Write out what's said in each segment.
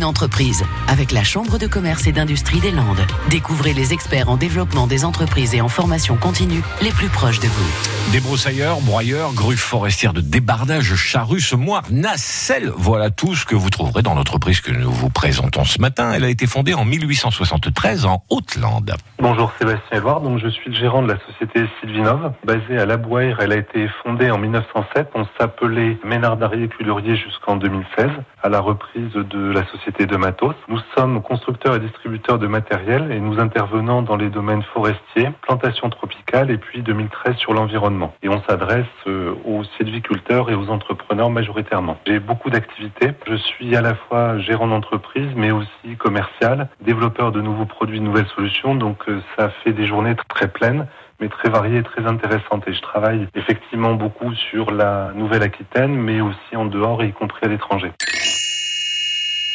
une entreprise avec la Chambre de commerce et d'industrie des Landes. Découvrez les experts en développement des entreprises et en formation continue les plus proches de vous. Débroussailleurs, broyeurs, grues forestières de débardage, charrues, moires, nacelles, voilà tout ce que vous trouverez dans l'entreprise que nous vous présentons ce matin. Elle a été fondée en 1873 en Haute-Lande. Bonjour Sébastien Edouard, donc je suis le gérant de la société Sylvinov, basée à La. Elle a été fondée en 1907. On s'appelait Ménard Darier Cullurier jusqu'en 2016, à la reprise de la société de Matos. Nous sommes constructeurs et distributeurs de matériel et nous intervenons dans les domaines forestiers, plantation tropicale et puis 2013 sur l'environnement. Et on s'adresse euh, aux sylviculteurs et aux entrepreneurs majoritairement. J'ai beaucoup d'activités. Je suis à la fois gérant d'entreprise mais aussi commercial, développeur de nouveaux produits, de nouvelles solutions. Donc euh, ça fait des journées très pleines mais très variées et très intéressantes. Et je travaille effectivement beaucoup sur la Nouvelle-Aquitaine, mais aussi en dehors, y compris à l'étranger.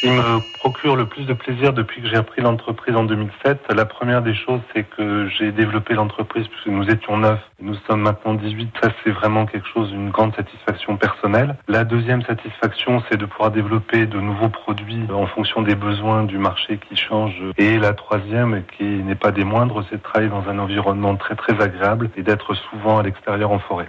Qui me procure le plus de plaisir depuis que j'ai repris l'entreprise en 2007, la première des choses, c'est que j'ai développé l'entreprise puisque nous étions neuf. Nous sommes maintenant 18. Ça, c'est vraiment quelque chose, une grande satisfaction personnelle. La deuxième satisfaction, c'est de pouvoir développer de nouveaux produits en fonction des besoins du marché qui change. Et la troisième, qui n'est pas des moindres, c'est de travailler dans un environnement très très agréable et d'être souvent à l'extérieur en forêt.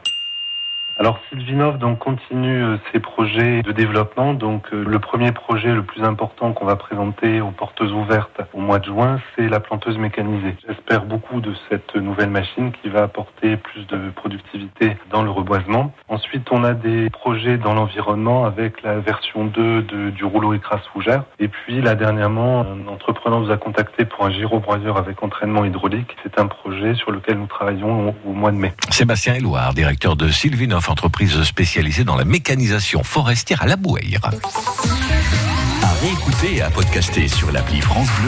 Alors Sylvinov donc continue euh, ses projets de développement. Donc euh, le premier projet le plus important qu'on va présenter aux portes ouvertes au mois de juin, c'est la planteuse mécanisée. J'espère beaucoup de cette nouvelle machine qui va apporter plus de productivité dans le reboisement. Ensuite, on a des projets dans l'environnement avec la version 2 de, du rouleau écrase fougère. Et puis là dernièrement, un entrepreneur nous a contacté pour un gyrobroyeur avec entraînement hydraulique. C'est un projet sur lequel nous travaillons au, au mois de mai. Sébastien Éloire, directeur de Sylvinov entreprise spécialisée dans la mécanisation forestière à la Bouaire. À réécouter et à podcaster sur l'appli France Bleu.